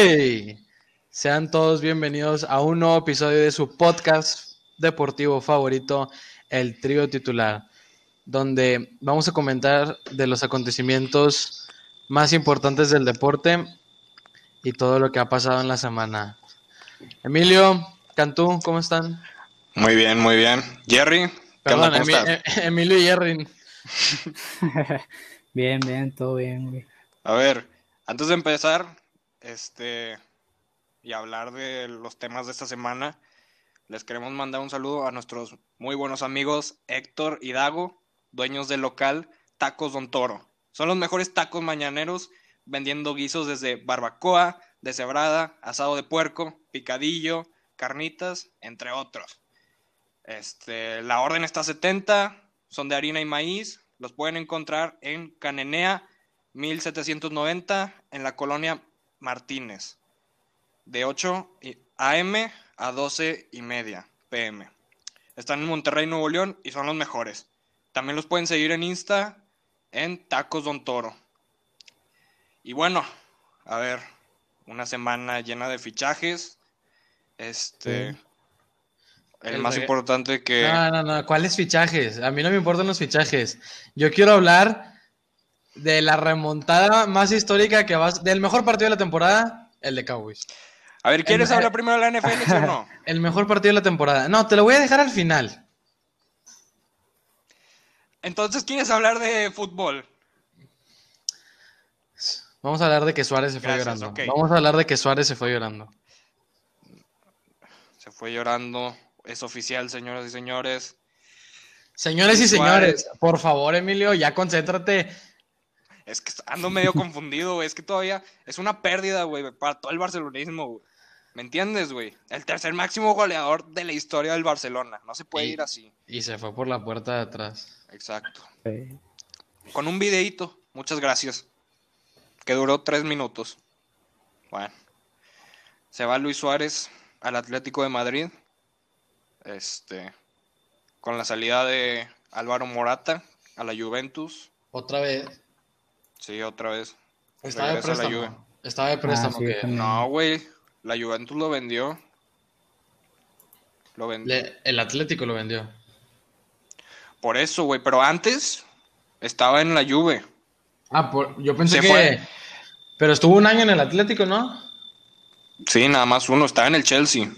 ¡Hey! Sean todos bienvenidos a un nuevo episodio de su podcast deportivo favorito, El Trío Titular, donde vamos a comentar de los acontecimientos más importantes del deporte y todo lo que ha pasado en la semana. Emilio, Cantú, ¿cómo están? Muy bien, muy bien. Jerry, ¿Cómo Emi- estás? Emilio y Jerry. Bien, bien, todo bien, güey. A ver, antes de empezar, este, y hablar de los temas de esta semana, les queremos mandar un saludo a nuestros muy buenos amigos Héctor y Dago, dueños del local Tacos Don Toro. Son los mejores tacos mañaneros, vendiendo guisos desde barbacoa, deshebrada, asado de puerco, picadillo, carnitas, entre otros. Este, la orden está a 70, son de harina y maíz, los pueden encontrar en Canenea 1790 en la colonia Martínez, de 8 y- a.m. a 12 y media p.m. Están en Monterrey, Nuevo León y son los mejores. También los pueden seguir en Insta en Tacos Don Toro. Y bueno, a ver, una semana llena de fichajes. Este, Sí. el, El más importante que No, no, no. ¿Cuáles fichajes? A mí no me importan los fichajes. Yo quiero hablar de la remontada más histórica que va del mejor partido de la temporada, el de Cowboys. A ver, ¿quieres el- hablar primero de la NFL, o no? El mejor partido de la temporada. No, te lo voy a dejar al final. Entonces, ¿quieres hablar de fútbol? Vamos a hablar de que Suárez se fue Gracias, llorando. Vamos a hablar de que Suárez se fue llorando. Se fue llorando. Es oficial, señoras y señores. Señores y Suárez. señores, por favor, Emilio, ya concéntrate. Es que ando medio confundido, güey. Es que todavía es una pérdida, güey, para todo el barcelonismo, güey. ¿Me entiendes, güey? El tercer máximo goleador de la historia del Barcelona. No se puede Y- ir así. Y se fue por la puerta de atrás. Exacto. Sí. Con un videíto. Muchas gracias. Que duró tres minutos. Bueno. Se va Luis Suárez al Atlético de Madrid. Este. Con la salida de Álvaro Morata a la Juventus. Otra vez. Sí, otra vez. Estaba de la préstamo. Estaba de préstamo. sí, que. No, güey. La Juventus lo vendió. Lo vendió. le- el Atlético lo vendió. Por eso, güey. Pero antes estaba en la Juve. Ah, por- yo pensé Se que. fue. Pero estuvo un año en el Atlético, ¿no? Sí, nada más uno. Estaba en el Chelsea.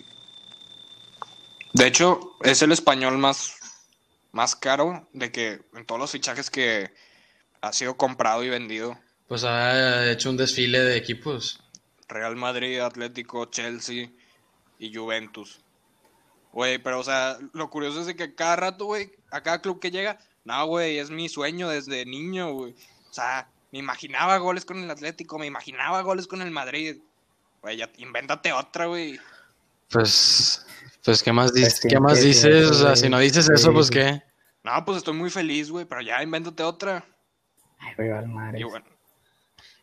De hecho, es el español más, más caro de que en todos los fichajes que ha sido comprado y vendido. Pues ha hecho un desfile de equipos. Real Madrid, Atlético, Chelsea y Juventus. Güey, pero o sea, lo curioso es de que cada rato, güey, a cada club que llega, no, güey, es mi sueño desde niño, güey. O sea, me imaginaba goles con el Atlético, me imaginaba goles con el Madrid. Güey, ya invéntate otra, güey. Pues. Pues, ¿qué más, dices? ¿Qué más dices? O sea, si no dices eso, Sí, pues qué. No, pues estoy muy feliz, güey, pero ya invéntate otra. Ay, güey, vale madre. Y bueno,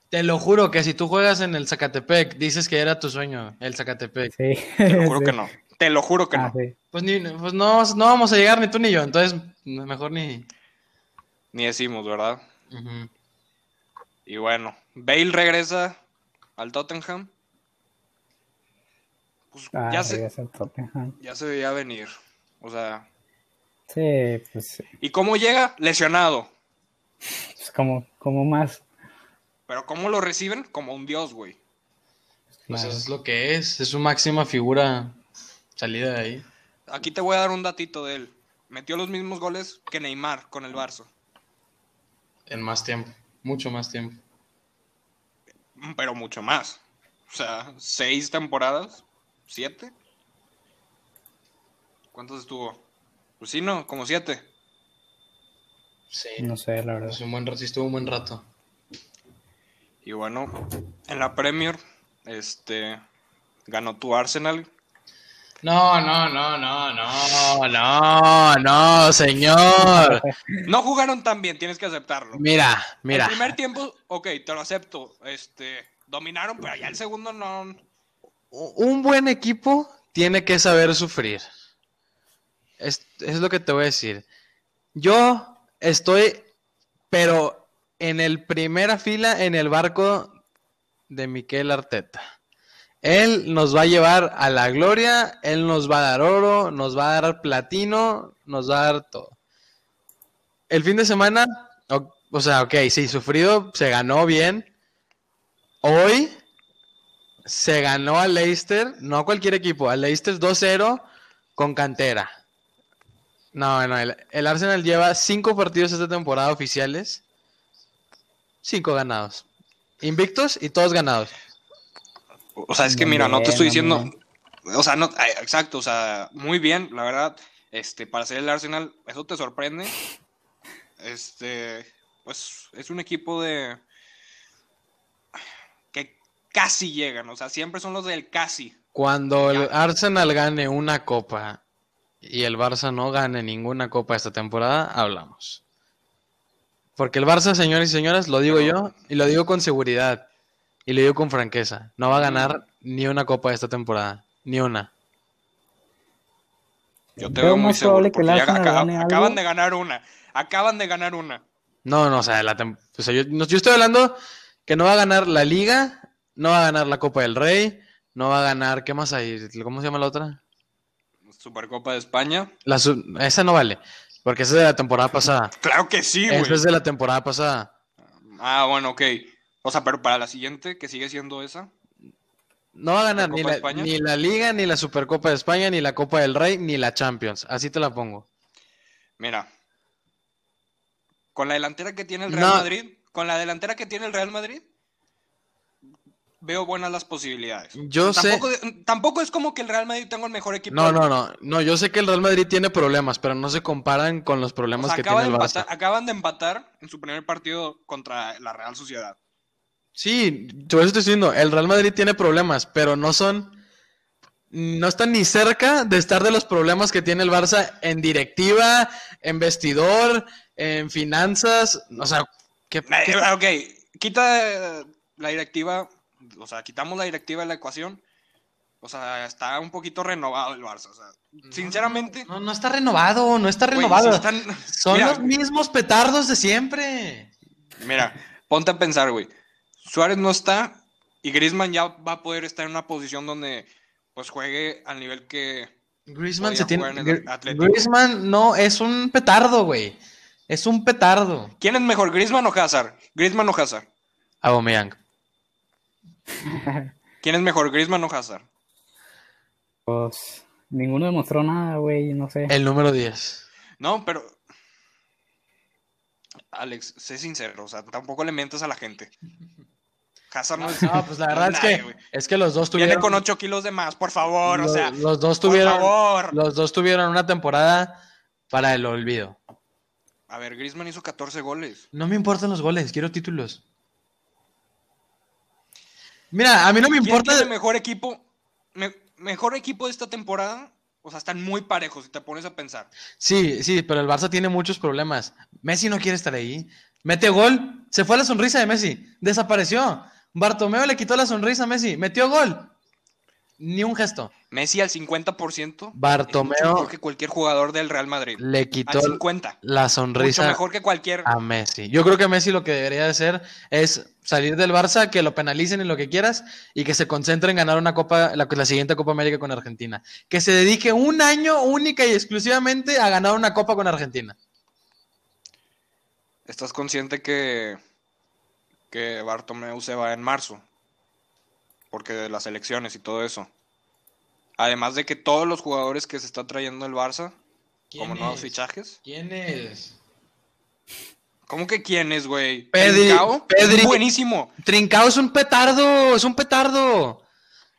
Te lo juro que si tú juegas en el Zacatepec, dices que era tu sueño, el Zacatepec. Sí. te lo juro Sí. que no. Te lo juro que Ah, no. sí. Pues, ni, pues no, no vamos a llegar ni tú ni yo, entonces mejor ni. Ni decimos, ¿verdad? Y bueno, Bale regresa al Tottenham. Pues Ah, ya, se, regresa al Tottenham. ya se veía venir. O sea, Sí, pues sí. ¿y cómo llega? Lesionado. Pues como, como más. Pero ¿cómo lo reciben? Como un dios, güey. Pues claro. eso es lo que es, es su máxima figura salida de ahí. Aquí te voy a dar un datito de él. Metió los mismos goles que Neymar con el Barça. En más tiempo, mucho más tiempo. Pero mucho más. O sea, seis temporadas. ¿Siete? ¿Cuántos estuvo? Pues sí, no, como siete. Sí, No sé, la verdad. es un buen rato, sí estuvo un buen rato. Y bueno, en la Premier, este, ganó tu Arsenal. No, no, no, no, no, no, no, señor. No jugaron tan bien, tienes que aceptarlo. Mira, mira. El primer tiempo, ok, te lo acepto. Este, dominaron, pero ya el segundo no. Un buen equipo tiene que saber sufrir. Es, es lo que te voy a decir. Yo estoy, pero en el primera fila en el barco de Miquel Arteta. Él nos va a llevar a la gloria, él nos va a dar oro, nos va a dar platino, nos va a dar todo. El fin de semana, o, sea, ok, sí, sufrido, se ganó bien. Hoy se ganó al Leicester, no a cualquier equipo, al Leicester 2-0 con cantera. No, no, el, el Arsenal lleva cinco partidos esta temporada oficiales, cinco ganados. Invictos y todos ganados. O sea, es que Muy mira, no te estoy diciendo. O sea, no, eh, exacto, o sea, muy bien, la verdad. Este, para ser el Arsenal, eso te sorprende. Este, pues es un equipo de. que casi llegan, o sea, siempre son los del casi. Cuando el. Arsenal gane una copa y el Barça no gane ninguna copa esta temporada, hablamos. Porque el Barça, señores y señoras, lo digo yo y lo digo con seguridad y lo digo con franqueza, no va a ganar ni una copa esta temporada, ni una. Yo te Veo veo muy más seguro. probable que ya acaban de ganar una. Acaban de ganar una. No, no, o sea, la tem- o sea, yo, no- yo estoy hablando que no va a ganar la Liga, no va a ganar la Copa del Rey, no va a ganar, ¿qué más hay? ¿Cómo se llama la otra? Supercopa de España. La esa no vale, porque esa es de la temporada pasada. Claro que sí, güey. Esa es de la temporada pasada. Ah, bueno, ok. O sea, pero para la siguiente, que sigue siendo esa. No va a ganar ni ¿Supercopa la, ni Liga, ni la Supercopa de España, ni la Copa del Rey, ni la Champions. Así te la pongo. Mira. Con la delantera que tiene el Real No. Madrid, con la delantera que tiene el Real Madrid, veo buenas las posibilidades. Yo sé. tampoco, tampoco es como que el Real Madrid tenga el mejor equipo. No, no, no. No, yo sé que el Real Madrid tiene problemas, pero no se comparan con los O problemas sea, que tiene el Barça. empatar- acaban de empatar en su primer partido contra la Real Sociedad. Sí, por eso estoy diciendo, el Real Madrid tiene problemas, pero no son. No están ni cerca de estar de los problemas que tiene el Barça en directiva, en vestidor, en finanzas. O sea, ¿qué, qué- Eh, ok, quita la directiva, o sea, quitamos la directiva de la ecuación. O sea, está un poquito renovado el Barça. O sea, sinceramente, No, no está renovado, no está renovado. si están- Son Mira, los mismos petardos de siempre. Mira, ponte a pensar, güey. Suárez no está y Griezmann ya va a poder estar en una posición donde pues juegue al nivel que Griezmann se tiene. Griezmann no, es un petardo, güey. Es un petardo. ¿Quién es mejor, Griezmann o Hazard? Griezmann o Hazard. Aubameyang. ¿Quién es mejor, Griezmann o Hazard? Pues ninguno demostró nada, güey, no sé. El número 10. No, pero Alex, sé sincero, o sea, tampoco le mientas a la gente. Hazard no es No, pues la verdad es que, es que los dos Viene tuvieron. con 8 kilos de más, por favor, o los, sea, los dos por tuvieron. favor. Los dos tuvieron una temporada para el olvido. A ver, Griezmann hizo 14 goles. No me importan los goles, quiero títulos. Mira, a mí no me ¿Quién importa. mejor equipo? Me- mejor equipo de esta temporada. O sea, están muy parejos si te pones a pensar. Sí, sí, pero el Barça tiene muchos problemas. Messi no quiere estar ahí. Mete gol, se fue la sonrisa de Messi, desapareció. Bartomeo le quitó la sonrisa a Messi, metió gol. Ni un gesto. Messi al 50%. Bartomeu- Es mucho mejor que cualquier jugador del Real Madrid. Le quitó Al 50. la Mucho sonrisa mejor que cualquier. a Messi. Yo creo que Messi lo que debería de hacer es salir del Barça, que lo penalicen en lo que quieras y que se concentre en ganar una copa, la, la siguiente Copa América con Argentina. Que se dedique un año única y exclusivamente a ganar una copa con Argentina. ¿Estás consciente que, que Bartomeu se va en marzo? Porque de las elecciones y todo eso. Además de que todos los jugadores que se está trayendo el Barça, como nuevos fichajes. ¿Quién es? ¿Cómo que quién es, güey? Pedri- Trincao, Pedri- Buenísimo. Trincao es un petardo, es un petardo.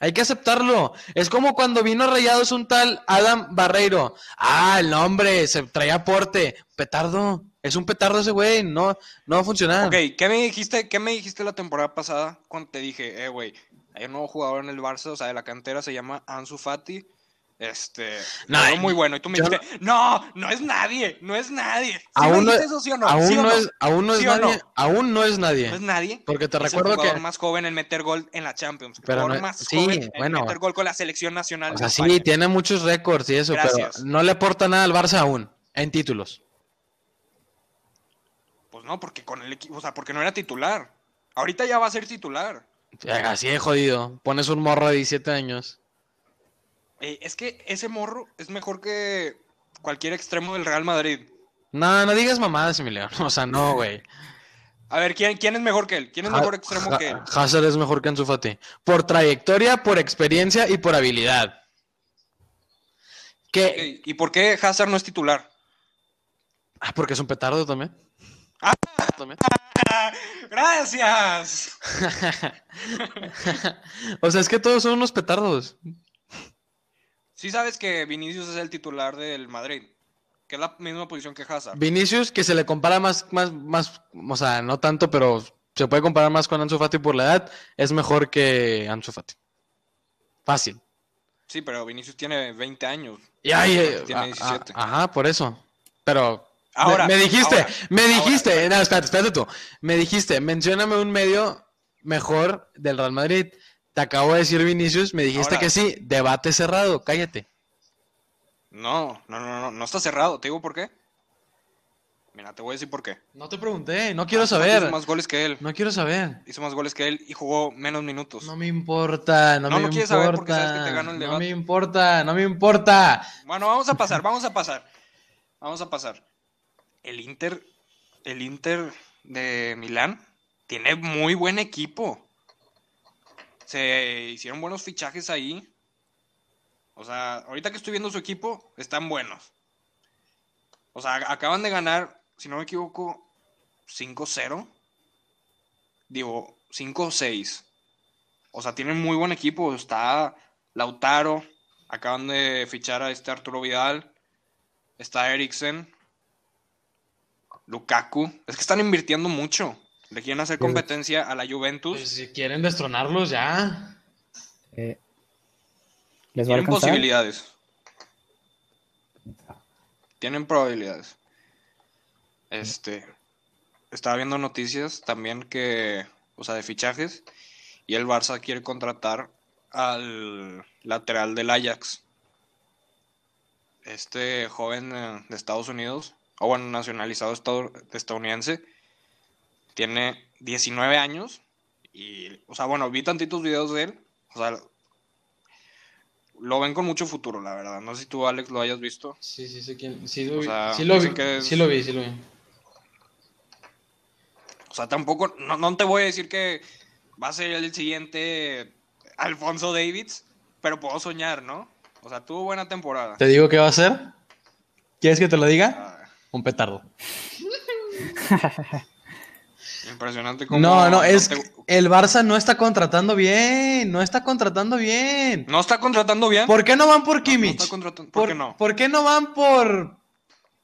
Hay que aceptarlo. Es como cuando vino a Rayados un tal Adam Barreiro. Ah, el nombre, se traía aporte. Petardo. Es un petardo ese güey. No, no va a funcionar. Ok, ¿qué me dijiste, qué me dijiste la temporada pasada cuando te dije, eh, güey, hay un nuevo jugador en el Barça, o sea, de la cantera, se llama Ansu Fati. Este, No, veo muy bueno. Y tú me dijiste, no, no es nadie, no es nadie. ¿Sí Aún no- es, aún no es ¿Sí o nadie. Aún no es nadie. No es nadie. Porque te Es el recuerdo jugador que. más joven en meter gol en la Champions. El Pero jugador no- más sí, joven en bueno. meter gol con la selección nacional. O sea, sí, España. tiene muchos récords y eso, Gracias. pero no le aporta nada al Barça aún. En títulos. Pues no, porque con el equipo, o sea, porque no era titular. Ahorita ya va a ser titular. Así de jodido. Pones un morro de 17 años. Eh, es que ese morro es mejor que cualquier extremo del Real Madrid. No, no digas mamadas, Emiliano. O sea, no, güey. A ver, ¿quién, ¿quién es mejor que él? ¿Quién es mejor extremo Ha- que él? Hazard es mejor que Ansu Fati. Por trayectoria, por experiencia y por habilidad. Ok, ¿Y por qué Hazard no es titular? Ah, porque es un petardo también. Ah. También. ¡Gracias! o sea, es que todos son unos petardos. Sí sabes que Vinicius es el titular del Madrid, que es la misma posición que Hazard. Vinicius, que se le compara más, más, más, o sea, no tanto, pero se puede comparar más con Ansu Fati por la edad, es mejor que Ansu Fati. Fácil. Sí, pero Vinicius tiene 20 años. Y eh, Tiene a- a- 17. ajá, por eso. Pero Ahora, me, dijiste, ahora, me ahora, dijiste, no, espérate, espérate tú. Me dijiste, mencióname un medio mejor del Real Madrid. Te acabo de decir Vinicius, me dijiste Ahora. que sí, debate cerrado, cállate. No, no, no, no, no está cerrado. ¿Te digo por qué? Mira, te voy a decir por qué. No te pregunté, no quiero saber. Hizo más goles que él. No quiero saber. Hizo más goles que él y jugó menos minutos. No me importa, no, No, me no quieres importa. saber porque sabes que te gano el no debate. me importa, no me importa. Bueno, vamos a pasar, vamos a pasar. Vamos a pasar. El Inter, el Inter de Milán tiene muy buen equipo. Se hicieron buenos fichajes ahí. O sea, ahorita que estoy viendo su equipo, están buenos. O sea, acaban de ganar, si no me equivoco, 5-0. Digo, 5-6. O sea, tienen muy buen equipo. Está Lautaro. Acaban de fichar a este Arturo Vidal. Está Eriksen. Lukaku. Es que están invirtiendo mucho. Le quieren hacer competencia a la Juventus. Pues si quieren destronarlos ya. Eh, ¿Les va a Tienen posibilidades. Tienen probabilidades. Este. Estaba viendo noticias también que. O sea, de fichajes. Y el Barça quiere contratar al lateral del Ajax. Este joven eh, de Estados Unidos. O bueno, nacionalizado estad- estadounidense. Tiene 19 años. Y. O sea, bueno, vi tantitos videos de él. O sea, lo ven con mucho futuro, la verdad. No sé si tú, Alex, lo hayas visto. Sí, sí, sí, quién. Sí lo O vi, sea, sí lo vi, es- sí lo vi, sí lo vi. O sea, tampoco, no, no te voy a decir que va a ser el siguiente Alfonso Davids, pero puedo soñar, ¿no? O sea, tuvo buena temporada. ¿Te digo qué va a hacer? ¿Quieres que te lo diga? Un petardo. impresionante como... No, no, es te- que el Barça no está contratando bien, no está contratando bien. no está contratando bien. ¿Por qué no van por No, no Kimmich? está contratando- ¿por qué no? ¿Por qué no van por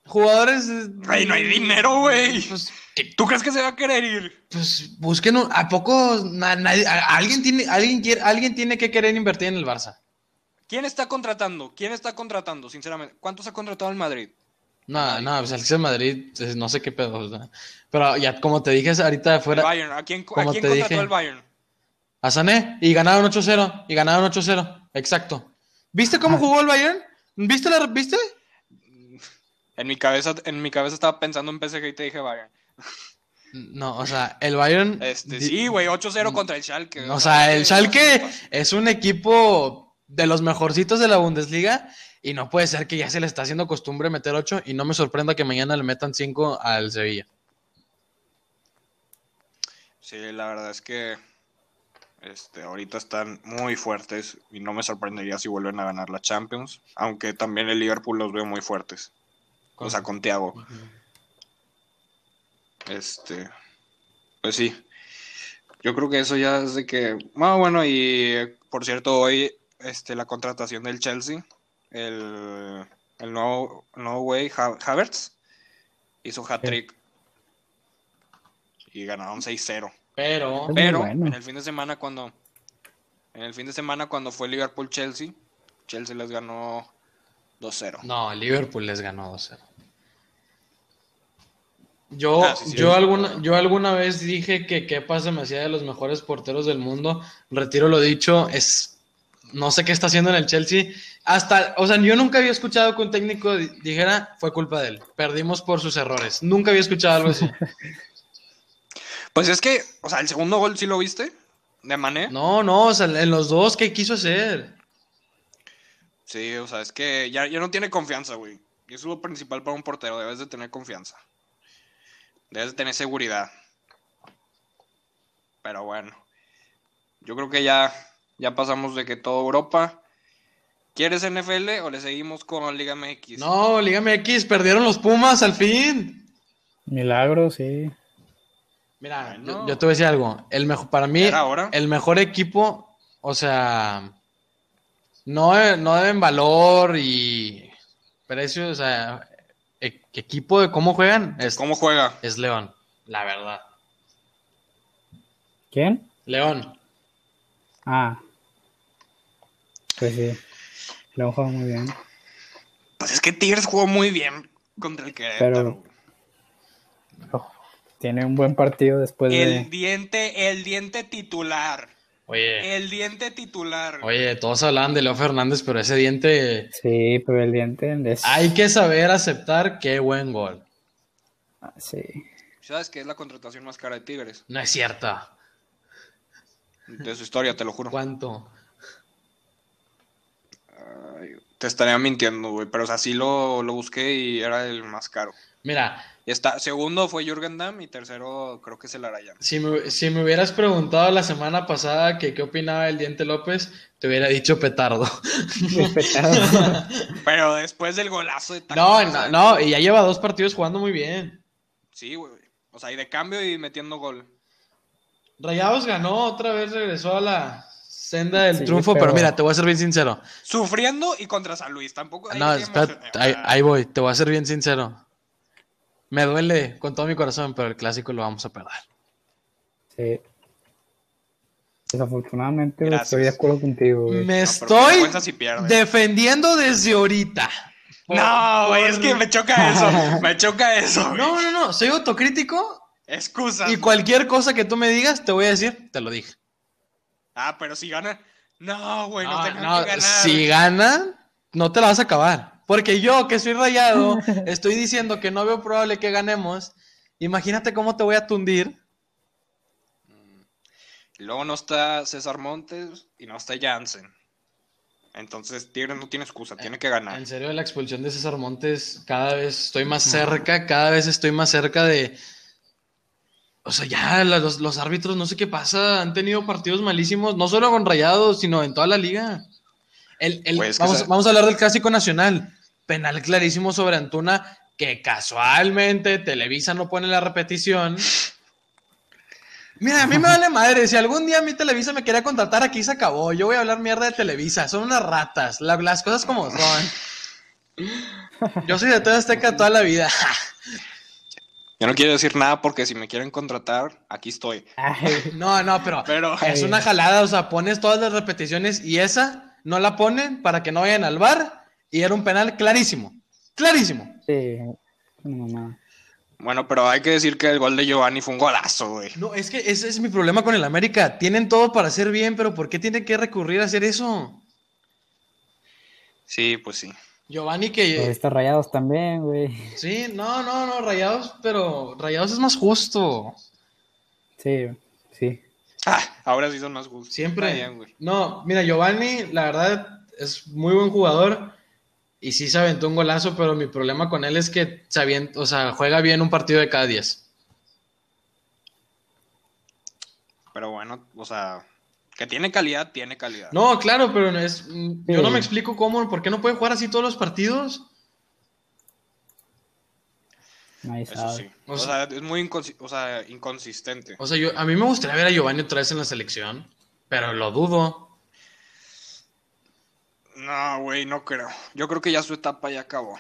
jugadores? Güey, no hay dinero, güey. Pues, ¿Tú crees que se va a querer ir? pues busquen un- a poco na- a- alguien tiene alguien quiere alguien tiene que querer invertir en el Barça. ¿Quién está contratando? ¿Quién está contratando, sinceramente? ¿Cuántos ha contratado el Madrid? No, no, pues el que Madrid, pues, no sé qué pedo. o sea. Pero ya como te dije ahorita El fuera Bayern. ¿A quién, a quién te contrató dije. el Bayern? a Sané y ganaron 8-0 y ganaron 8-0. Exacto. ¿Viste cómo Ah. jugó el Bayern? ¿Viste la viste? En mi cabeza, en mi cabeza estaba pensando en PSG y te dije Bayern. No, o sea, el Bayern Este, sí, güey, 8-0 contra el Schalke. O sea, el Schalke es un equipo de los mejorcitos de la Bundesliga y no puede ser que ya se le está haciendo costumbre meter 8 y no me sorprenda que mañana le metan 5 al Sevilla. Sí, la verdad es que este, ahorita están muy fuertes y no me sorprendería si vuelven a ganar la Champions, aunque también el Liverpool los veo muy fuertes. O sea, con Thiago. Este, pues sí. Yo creo que eso ya es de que, ah, bueno, y por cierto, hoy este, la contratación del Chelsea, el, el nuevo, nuevo güey, Ha- Havertz, hizo hat-trick y ganaron 6-0. Pero bueno. en el fin de semana cuando en el fin de semana cuando fue Liverpool Chelsea, Chelsea les ganó 2-0. no, Liverpool les ganó 2-0. Yo, Ah, sí, sí. yo, alguna, yo alguna vez dije que Kepa se me hacía de los mejores porteros del mundo. Retiro lo dicho, es no sé qué está haciendo en el Chelsea. Hasta, o sea, yo nunca había escuchado que un técnico di- dijera fue culpa de él. Perdimos por sus errores. Nunca había escuchado algo así. Pues es que, o sea, el segundo gol sí lo viste. ¿De Mané? No, no, o sea, en los dos, ¿qué quiso hacer? Sí, o sea, es que ya, ya no tiene confianza, güey. Y eso es lo principal para un portero, debes de tener confianza. Debes de tener seguridad. Pero bueno. Yo creo que ya, ya pasamos de que todo Europa. ¿Quieres NFL o le seguimos con Liga MX? No, Liga MX, perdieron los Pumas al fin. Milagro, sí. Mira, yo, yo te voy a decir algo. El mejor, para mí, ¿Era ahora? el mejor equipo, o sea, no, no deben valor y precio, o sea, e- equipo de cómo juegan es, ¿Cómo juega? es León, la verdad. ¿Quién? León. Ah. Pues sí. Lo juega muy bien. Pues es que Tigres jugó muy bien contra el Querétaro. Oh, tiene un buen partido después El de. diente, el diente titular. Oye, El diente titular. oye, todos hablaban de Leo Fernández, pero ese diente Sí, pero el diente es. hay que saber aceptar qué buen gol. Ah, Sí. ¿Sabes qué es la contratación más cara de Tigres? No es cierta. De su historia, te lo juro. ¿Cuánto? Ay, te estaría mintiendo, güey. Pero o sea, sí lo, lo busqué y era el más caro. Mira, está, segundo fue Jürgen Damm y tercero creo que es el Arayán. Si me, si me hubieras preguntado la semana pasada que qué opinaba del Diente López, te hubiera dicho petardo. Pero después del golazo de No, Tacosa, no, no, y ya lleva dos partidos jugando muy bien. Sí, güey. O sea, y de cambio y metiendo gol. Rayados ganó, otra vez regresó a la senda del Sí, triunfo, pero... pero- mira, te voy a ser bien sincero. Sufriendo y contra San Luis. Tampoco. ahí No, emocioné, ahí, voy, te voy a ser bien sincero. Me duele con todo mi corazón, pero el clásico lo vamos a perder. Sí. Desafortunadamente Gracias. estoy de acuerdo contigo, güey. Me no, estoy si defendiendo desde ahorita. No, güey, es Por- que me choca eso. Me choca eso. güey. No, no, no, soy autocrítico Excusas. y cualquier cosa que tú me digas, te voy a decir, te lo dije. Ah, pero si gana. No, güey, no, No, tengan no, que ganar. si gana, no te la vas a acabar. Porque yo, que soy rayado, estoy diciendo que no veo probable que ganemos. Imagínate cómo te voy a tundir. Y luego no está César Montes y no está Jansen. Entonces Tigres no tiene excusa, tiene que ganar. En serio, la expulsión de César Montes, cada vez estoy más cerca, cada vez estoy más cerca de... O sea, ya los, los árbitros, no sé qué pasa, han tenido partidos malísimos, no solo con Rayados, sino en toda la liga. El, el- Pues, vamos, vamos a hablar del Clásico Nacional. Penal clarísimo sobre Antuna, que casualmente Televisa no pone la repetición. Mira, a mí me vale madre. Si algún día mi Televisa me quería contratar, aquí se acabó. Yo voy a hablar mierda de Televisa. Son unas ratas. La- las cosas como son. Yo soy de toda Azteca toda la vida. Yo no quiero decir nada porque si me quieren contratar, aquí estoy. Ay, No, no, pero Pero es una jalada. O sea, pones todas las repeticiones y esa no la ponen para que no vayan al bar. Y era un penal clarísimo. Clarísimo. sí. Bueno, pero hay que decir que el gol de Giovanni fue un golazo, güey. No, es que ese es mi problema con el América. Tienen todo para hacer bien, pero ¿por qué tienen que recurrir a hacer eso? Sí, pues sí. Giovanni que... estos rayados también, güey. Sí, no, no, no, Rayados, pero Rayados es más justo. Sí, sí. Ah, ahora sí son más justos. Siempre. Está güey. No, mira, Giovanni, la verdad, es muy buen jugador y sí se aventó un golazo, pero mi problema con él es que se avienta, o sea, juega bien un partido de cada 10. Pero bueno, o sea, que tiene calidad, tiene calidad. No, claro, pero no es, yo no me explico cómo, ¿por qué no puede jugar así todos los partidos? Nadie Eso sabe. sí. O O sea- sea, es muy inconsi- o sea, inconsistente. O sea, yo, a mí me gustaría ver a Giovanni otra vez en la selección, pero lo dudo. No, güey, no creo. Yo creo que ya su etapa ya acabó.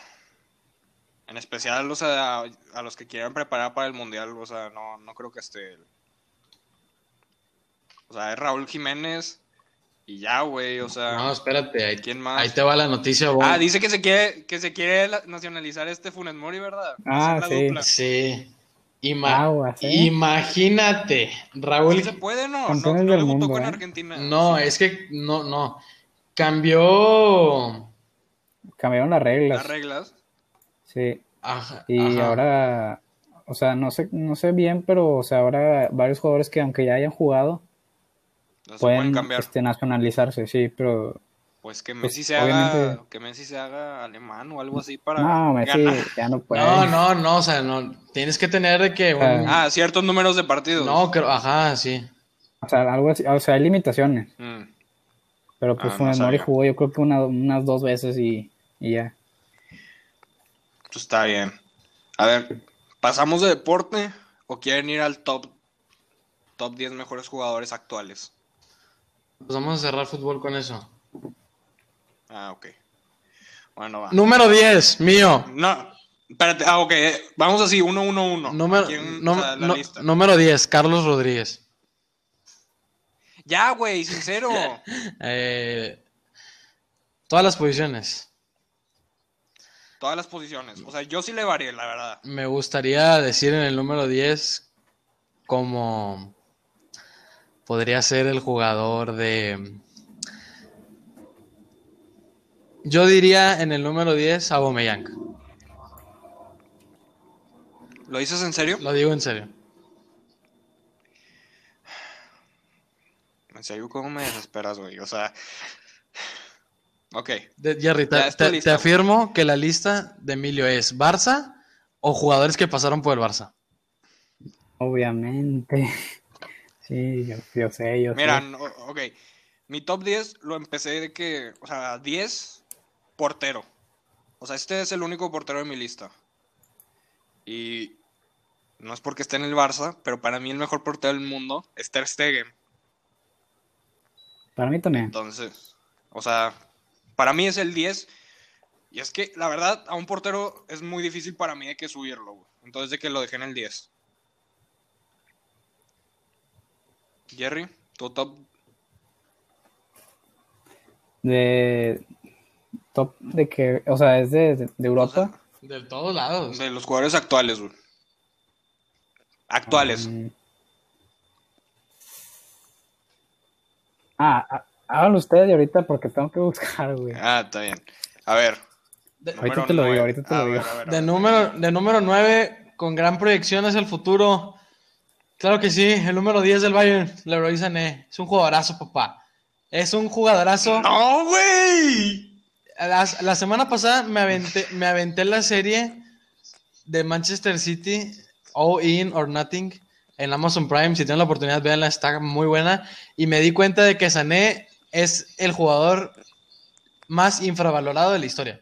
En especial o sea, a, los que quieran preparar para el mundial, o sea, no, no creo que esté. O sea, es Raúl Jiménez y ya, güey, o sea, No, espérate, ahí, ¿quién más? ahí te va la noticia. Bon. Ah, dice que se quiere que se quiere nacionalizar este Funes Mori, ¿verdad? Ah, sí. dupla. Sí. Ima- Aguas, ¿eh? Imagínate, Raúl. ¿Sí se puede, no? No, Campeones no del debutó mundo, con ¿eh? Argentina. No, es que no, no. Cambió. Cambiaron las reglas. Las reglas. Sí. Ajá, Y ajá. ahora, o sea, no sé, no sé bien, pero o sea, ahora varios jugadores que aunque ya hayan jugado, No pueden pueden cambiar. este, nacionalizarse, sí, pero Pues que pues, Messi se haga, obviamente- que Messi se haga alemán o algo así para no, Messi ganar. ya no puede. No, no, no, o sea, no, tienes que tener de que un... Ah. Ah, ciertos números de partidos. No, creo, ajá, sí. O sea, algo así, o sea, hay limitaciones, Mm. pero pues Ah, no jugó yo creo que una- unas dos veces y, y ya. Pues está bien. A ver, ¿pasamos de deporte o quieren ir al top top 10 mejores jugadores actuales? Pues vamos a cerrar fútbol con eso. Ah, ok. Bueno, va. Número 10, mío. No, espérate, ah, ok, vamos así, uno, uno, uno. Número, no- la no- lista. número 10, Carlos Rodríguez. Ya, güey, sincero. Eh, todas las posiciones. Todas las posiciones. O sea, yo sí le varié, la verdad. Me gustaría decir en el número 10 como podría ser el jugador de... Yo diría en el número 10 a Aubameyang. ¿Lo dices en serio? Lo digo en serio. En serio, ¿cómo me desesperas, güey? O sea. Ok. De- Jerry, te, te- afirmo que la lista de Emilio es Barça o jugadores que pasaron por el Barça. Obviamente. Sí, yo, yo sé, yo Mira, sé. no, ok. Mi top 10 lo empecé de que. O sea, 10 portero. O sea, este es el único portero de mi lista. Y. No es porque esté en el Barça, pero para mí el mejor portero del mundo es Ter Stegen. Para mí también. Entonces, o sea, para mí es el 10. Y es que, la verdad, a un portero es muy difícil para mí de que subirlo, güey. Entonces, de que lo dejé en el 10. Jerry, tu top. De top de que, o sea, es de, de- de Europa. De todos lados. De los jugadores actuales, güey. Actuales. Mm. Ah, ah, háganlo ustedes y ahorita porque tengo que buscar, güey. Ah, está bien. A ver. De, Ahorita te lo digo, ahorita te A lo ver, digo. a ver, a de número, de número 9, con gran proyección hacia el futuro. Claro que sí, el número 10 del Bayern, Leroy Sané. Es un jugadorazo, papá. Es un jugadorazo. ¡No, güey! La, la semana pasada me aventé, me aventé la serie de Manchester City, All In or Nothing, en Amazon Prime. Si tienen la oportunidad, véanla, está muy buena. Y me di cuenta de que Sané es el jugador más infravalorado de la historia.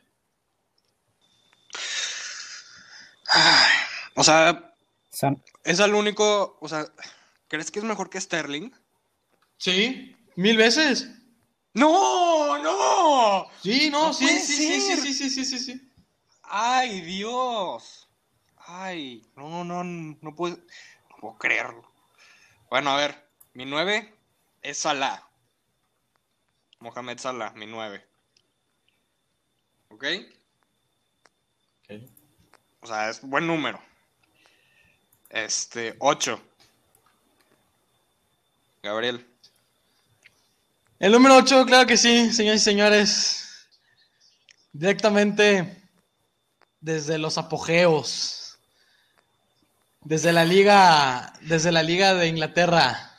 O sea, San- es el único. O sea, ¿crees que es mejor que Sterling? Sí, mil veces. ¡No! ¡No! Sí, no, No sí, sí, sí, sí, sí, sí, sí, sí, sí. ¡Ay, Dios! ¡Ay! No, no, no, no puedo, no puedo creerlo. Bueno, a ver, mi 9 es Salah. Mohamed Salah, mi 9. ¿Ok? O sea, es buen número. Este, 8. Gabriel. El número 8, claro que sí, señores y señores. Directamente desde los apogeos. Desde la liga, desde la liga de Inglaterra.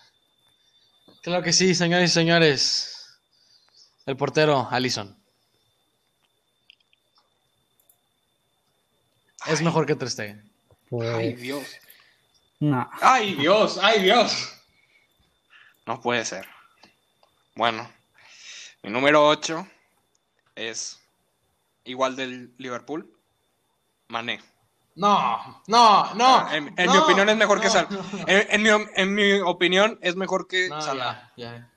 Claro que sí, señores y señores. El portero, Allison. Es mejor que Ter Stegen. pues, ¡Ay, Dios! No. ¡Ay, Dios! ¡Ay, Dios! No puede ser. Bueno, mi número 8 es igual del Liverpool, Mané. No, no, no. En en no, mi opinión es mejor que Salah. no. En, en mi, en mi opinión es mejor que No, Salah. ya, ya.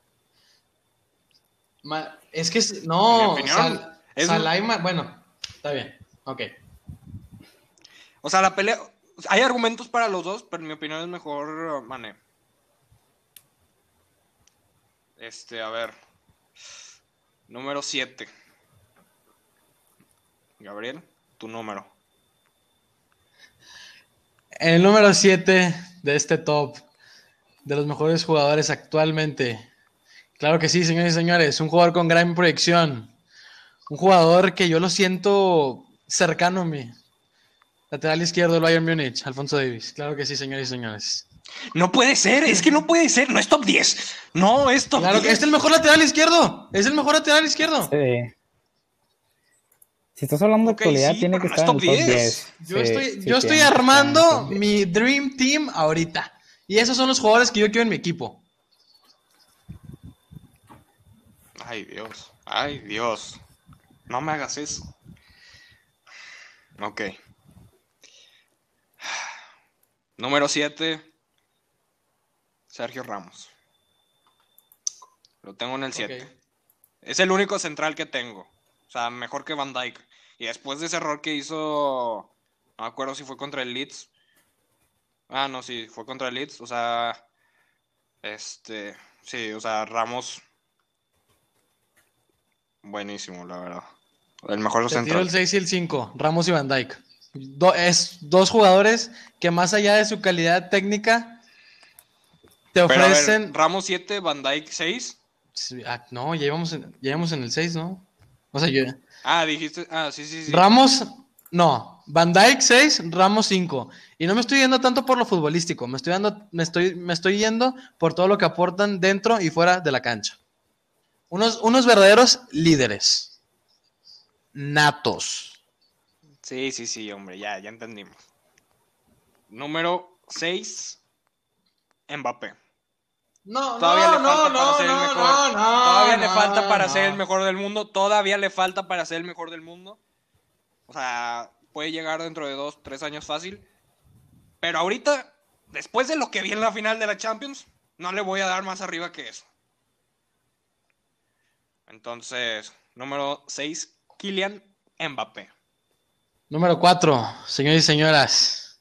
Ma- es que, es- no, opinión, Sal- es- Salah y Ma- bueno, está bien, ok. O sea, la pelea... Hay argumentos para los dos, pero en mi opinión es mejor Mané. Este, a ver. Número 7. Gabriel, tu número. El número 7 de este top de los mejores jugadores actualmente. Claro que sí, señores y señores, un jugador con gran proyección. Un jugador que yo lo siento cercano a mí. Lateral izquierdo del Bayern Múnich, Alfonso Davis. Claro que sí, señores y señores. No puede ser, es que no puede ser, no es top 10. No, es top Claro que 10. es el mejor lateral izquierdo. Es el mejor lateral izquierdo. Sí. Si estás hablando de Ok, actualidad, sí, tiene que no estar es en top el top 10. 10. Yo Sí, estoy, sí yo estoy que en armando top 10. mi Dream Team ahorita. Y esos son los jugadores que yo quiero en mi equipo. Ay, Dios. Ay, Dios. No me hagas eso. Ok. Número 7. Sergio Ramos. Lo tengo en el 7. Ok. Es el único central que tengo. O sea, mejor que Van Dyke. Y después de ese error que hizo. No me acuerdo si fue contra el Leeds. Ah, no, sí, fue contra el Leeds. O sea. Este. Sí, o sea, Ramos. Buenísimo, la verdad. El mejor Te tiro central. el 6 y el 5, Ramos y Van Dyke. Do- es dos jugadores que más allá de su calidad técnica te ver, ofrecen... Ramos 7, Van Dyke 6. Sí, ah, no, ya íbamos, en, ya íbamos en el 6, ¿no? O sea, yo... Ah, dijiste. Ah, sí, sí, sí. Ramos, no. Van Dyke 6, Ramos 5. Y no me estoy yendo tanto por lo futbolístico, me estoy, dando, me, estoy, me estoy yendo por todo lo que aportan dentro y fuera de la cancha. Unos, unos verdaderos líderes. Natos. Sí, sí, sí, hombre, ya, ya entendimos. Número 6, Mbappé. No, Todavía no, le falta no, para no, ser el no, mejor. no, no, Todavía le falta para no. ser el mejor del mundo. Todavía le falta para ser el mejor del mundo. O sea, puede llegar dentro de dos, tres años fácil. Pero ahorita, después de lo que vi en la final de la Champions, no le voy a dar más arriba que eso. Entonces, número 6, Kylian Mbappé. Número 4, señores y señoras.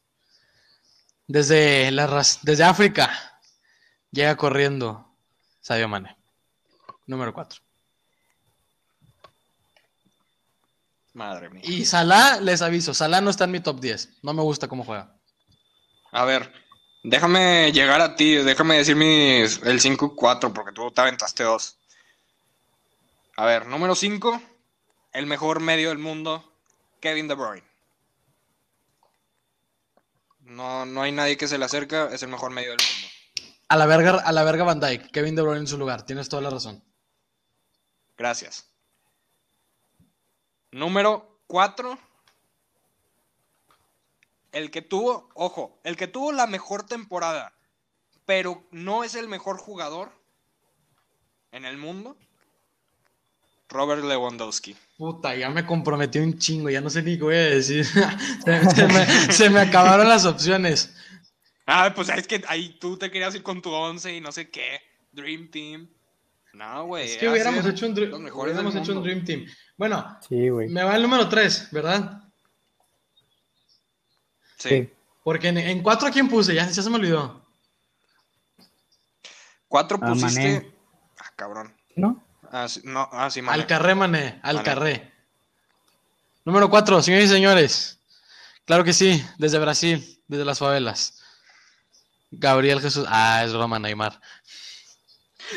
Desde, la, desde África llega corriendo Sadio Mane. Número 4. Madre mía. Y Salah, les aviso, Salah no está en mi top 10. No me gusta cómo juega. A ver, déjame llegar a ti, déjame decir mis, el 5 y 4, porque tú te aventaste dos. A ver, número 5, el mejor medio del mundo, Kevin De Bruyne. No, no hay nadie que se le acerca, es el mejor medio del mundo. A la verga, a la verga Van Dyke, Kevin De Bruyne en su lugar. Tienes toda la razón. Gracias. Número 4. El que tuvo, ojo, el que tuvo la mejor temporada, pero no es el mejor jugador en el mundo. Robert Lewandowski. Puta, ya me comprometí un chingo, ya no sé ni qué voy a decir. se, se me, se me acabaron las opciones. Ah, pues es que ahí tú te querías ir con tu 11 y no sé qué. Dream Team. No, güey. Es que hubiéramos hecho un, hubiéramos hecho un. Dream Team. Bueno, Sí, güey. me va el número 3, ¿verdad? Sí. Sí. Porque en, en 4 a quién puse, ya, ya se me olvidó. Cuatro Ah, pusiste. Ah, cabrón. ¿No? Ah, no, ah, sí, Mané. Alcarré, mané, Alcarré. Número 4, señores y señores. Claro que sí, desde Brasil, desde las favelas. Gabriel Jesús. Ah, es broma, Neymar.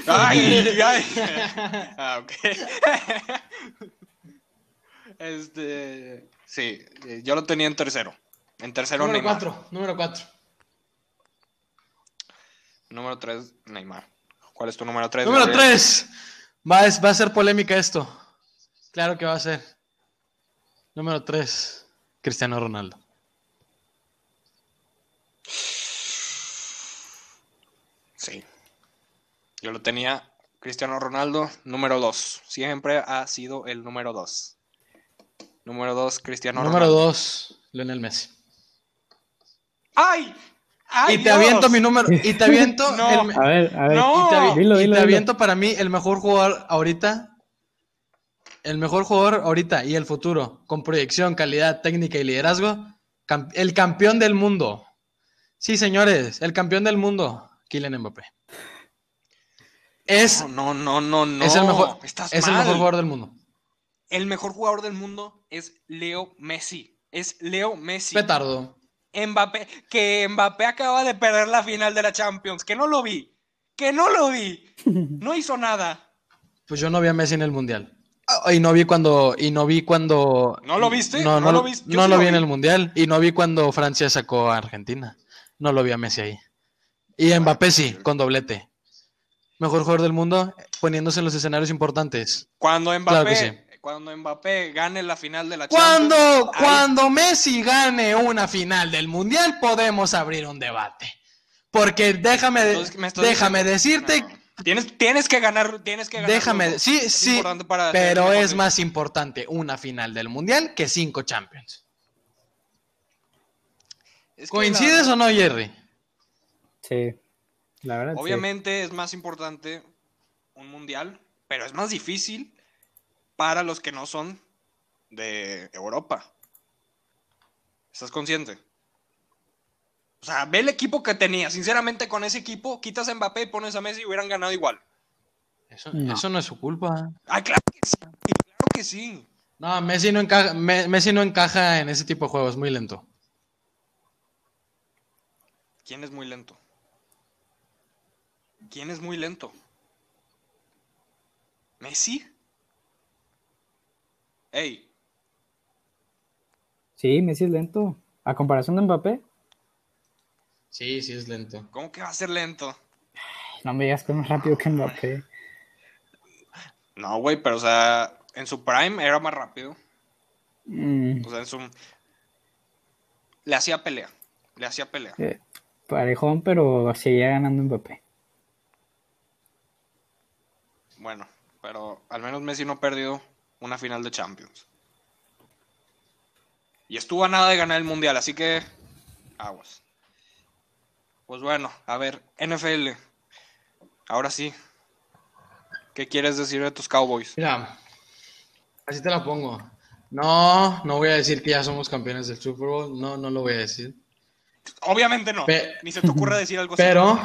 Ay, ay. Ah, ok. Este. Sí, eh, yo lo tenía en tercero. En tercero, Número Neymar. 4, número 4. Número 3, Neymar. ¿Cuál es tu número 3? Número 3. Va, a- va a ser polémica esto. Claro que va a ser. Número 3. Cristiano Ronaldo. Sí. Yo lo tenía. Cristiano Ronaldo, número 2. Siempre ha sido el número 2. Número 2, Cristiano número Ronaldo. 2, Lionel Messi. ¡Ay! ¡Ay! y te Dios! aviento mi número. Y te aviento. No. el- A ver, a ver. No. y te, avi- Dilo, y dilo, te dilo. aviento para mí el mejor jugador ahorita. El mejor jugador ahorita y el futuro, con proyección, calidad, técnica y liderazgo. cam- el campeón del mundo. Sí, señores, el campeón del mundo, Kylian Mbappé. Es, No, no, no, no. es el mejor, Estás es el mejor jugador del mundo. El mejor jugador del mundo es Leo Messi. Es Leo Messi. Petardo. Mbappé, que Mbappé acaba de perder la final de la Champions, que no lo vi, que no lo vi, no hizo nada. Pues yo no vi a Messi en el mundial. Ah, Y no vi cuando. Y no vi cuando. ¿No lo viste? No, ¿No no, lo viste? No sí lo vi en el mundial. Y no vi cuando Francia sacó a Argentina. No lo vi a Messi ahí. Y Mbappé sí, con doblete. Mejor jugador del mundo, poniéndose en los escenarios importantes. Cuando Mbappé, Claro que sí. Cuando Mbappé gane la final de la Champions. Cuando, ahí- cuando Messi gane una final del Mundial, podemos abrir un debate. Porque déjame, Entonces, déjame diciendo- decirte, No. Tienes, tienes que ganar, tienes que ganar. déjame, los sí, Es sí, para pero es más importante una final del Mundial que cinco Champions. Es que ¿Coincides la- o no, Jerry? Sí, la verdad. sí. Obviamente es más importante un mundial, pero es más difícil para los que no son de Europa. ¿Estás consciente? O sea, ve el equipo que tenía. Sinceramente, con ese equipo, quitas a Mbappé y pones a Messi y hubieran ganado igual. Eso No. eso no es su culpa. Ah, claro que sí. Claro que sí. No, Messi no encaja, Me- Messi no encaja en ese tipo de juegos, muy lento. ¿Quién es muy lento? ¿Quién es muy lento? ¿Messi? Ey, Sí, Messi es lento. A comparación de Mbappé, Sí, sí es lento. ¿cómo que va a ser lento? no me digas que es más rápido que Mbappé. No, güey, pero o sea, en su prime era más rápido. Mm, O sea, en su. Le hacía pelea. Le hacía pelea. eh, parejón, pero seguía ganando Mbappé. Bueno, pero al menos Messi no perdió una final de Champions. Y estuvo a nada de ganar el mundial, así que. Aguas. Pues bueno, a ver, NFL. Ahora sí. ¿Qué quieres decir de tus Cowboys? Mira, así te la pongo. No, no voy a decir que ya somos campeones del Super Bowl. No, no lo voy a decir. Obviamente no. Pe- Ni se te ocurra decir algo así. Pero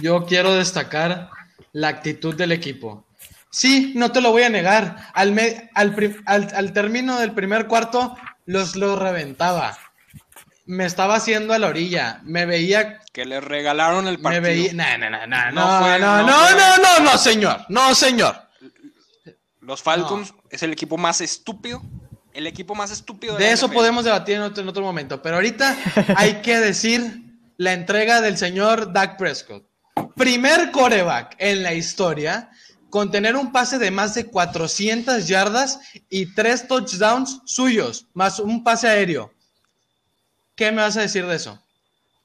yo quiero destacar la actitud del equipo. Sí, no te lo voy a negar. Al, me- al, al- al término del primer cuarto, los, los reventaba. Me estaba haciendo a la orilla. Me veía. Que le regalaron el Me partido. veía. No, no, no, no, No no, fue- no, no no, fue- no, no, no, señor. No, señor. Los Falcons es el equipo más estúpido. El equipo más estúpido de, De eso NFL. podemos debatir en otro, en otro momento. Pero ahorita hay que decir la entrega del señor Dak Prescott. Primer coreback en la historia con tener un pase de más de 400 yardas y tres touchdowns suyos, más un pase aéreo. ¿Qué me vas a decir de eso?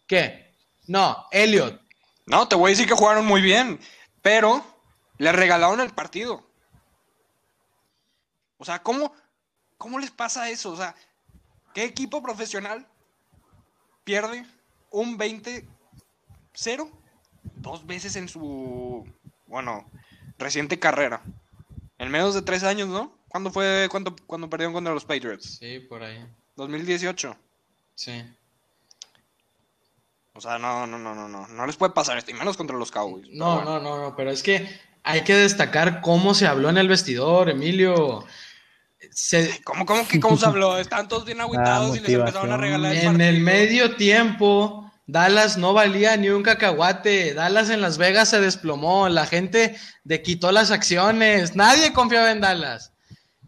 ¿Qué? No, Elliot. No, te voy a decir que jugaron muy bien, pero le regalaron el partido. O sea, ¿cómo, cómo les pasa eso? O sea, ¿qué equipo profesional pierde un 20-0 dos veces en su, bueno, reciente carrera? En menos de tres años, ¿no? ¿Cuándo fue cuando, cuando perdieron contra los Patriots? Sí, por ahí. 2018. Sí. O sea, no, no, no, no, no. No les puede pasar esto, y menos contra los Cowboys. No, bueno. no, no, no, pero es que hay que destacar cómo se habló en el vestidor, Emilio. Se, ¿Cómo, cómo que cómo se habló? Están todos bien agüitados y les empezaron a regalar el En el medio tiempo, Dallas no valía ni un cacahuate. Dallas en Las Vegas se desplomó. La gente de quitó las acciones. Nadie confiaba en Dallas.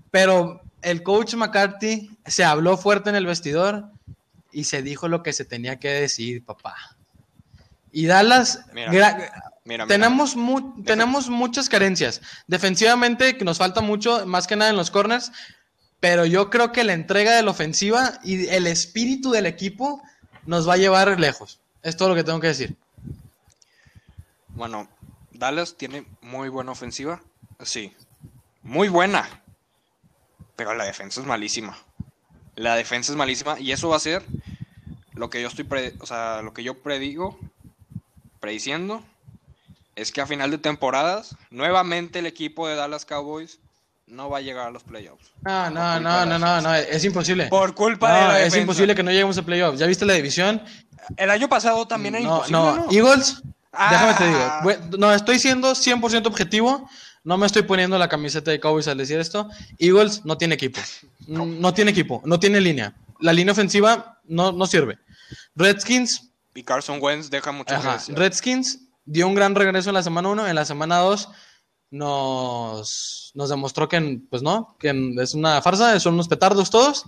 Pero el coach McCarthy se habló fuerte en el vestidor y se dijo lo que se tenía que decir, papá. Y Dallas, Mira, Mira, mira. tenemos, mu- tenemos muchas carencias. Defensivamente, que nos falta mucho, más que nada en los corners. Pero yo creo que la entrega de la ofensiva y el espíritu del equipo nos va a llevar lejos. Es todo lo que tengo que decir. Bueno, Dallas tiene muy buena ofensiva. Sí. Muy buena. Pero la defensa es malísima. La defensa es malísima. Y eso va a ser lo que yo estoy pre- o sea, lo que yo predigo, prediciendo, es que a final de temporadas, nuevamente el equipo de Dallas Cowboys no va a llegar a los playoffs. No, no, no, no, no, no, es imposible. Por culpa de No, la es imposible que no lleguemos a playoffs. ¿Ya viste la división? El año pasado también era no, imposible, no, ¿no? Eagles, Ah. déjame te digo. Bue- No, estoy siendo 100% objetivo. No me estoy poniendo la camiseta de Cowboys al decir esto. Eagles no tiene equipo. Mm, No tiene equipo, no tiene línea. La línea ofensiva no, no sirve. Redskins, Y Carson Wentz deja mucho. Redskins dio un gran regreso en la semana 1. En la semana 2 nos, nos demostró que, pues no, que es una farsa, son unos petardos todos.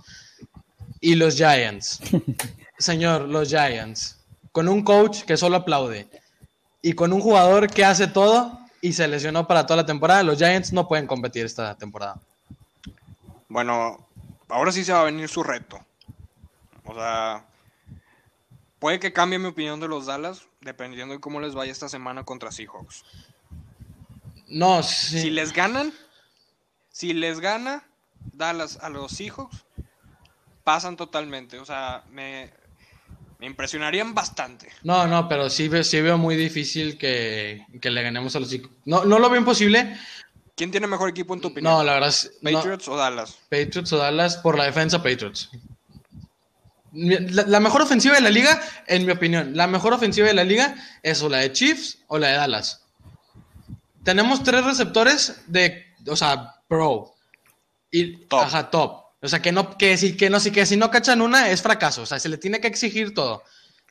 Y los Giants. Señor, los Giants. con un coach que solo aplaude y con un jugador que hace todo y se lesionó para toda la temporada, los Giants no pueden competir esta temporada. Bueno, ahora sí se va a venir su reto. O sea, puede que cambie mi opinión de los Dallas dependiendo de cómo les vaya esta semana contra Seahawks. No, sí. Si les ganan, si les gana Dallas a los Seahawks, pasan totalmente. O sea, me, me impresionarían bastante. No, no, pero sí, sí veo muy difícil que, que le ganemos a los Seahawks. No, no lo veo imposible. ¿Quién tiene mejor equipo en tu opinión? No, la verdad es... no. ¿Patriots o Dallas? Patriots o Dallas por la defensa Patriots. La, la mejor ofensiva de la liga, en mi opinión, la mejor ofensiva de la liga es o la de Chiefs o la de Dallas. Tenemos tres receptores de, o sea, pro. Y, Top. Ajá, top. O sea, que no, que si, que no, si, que si no cachan una es fracaso. O sea, se le tiene que exigir todo.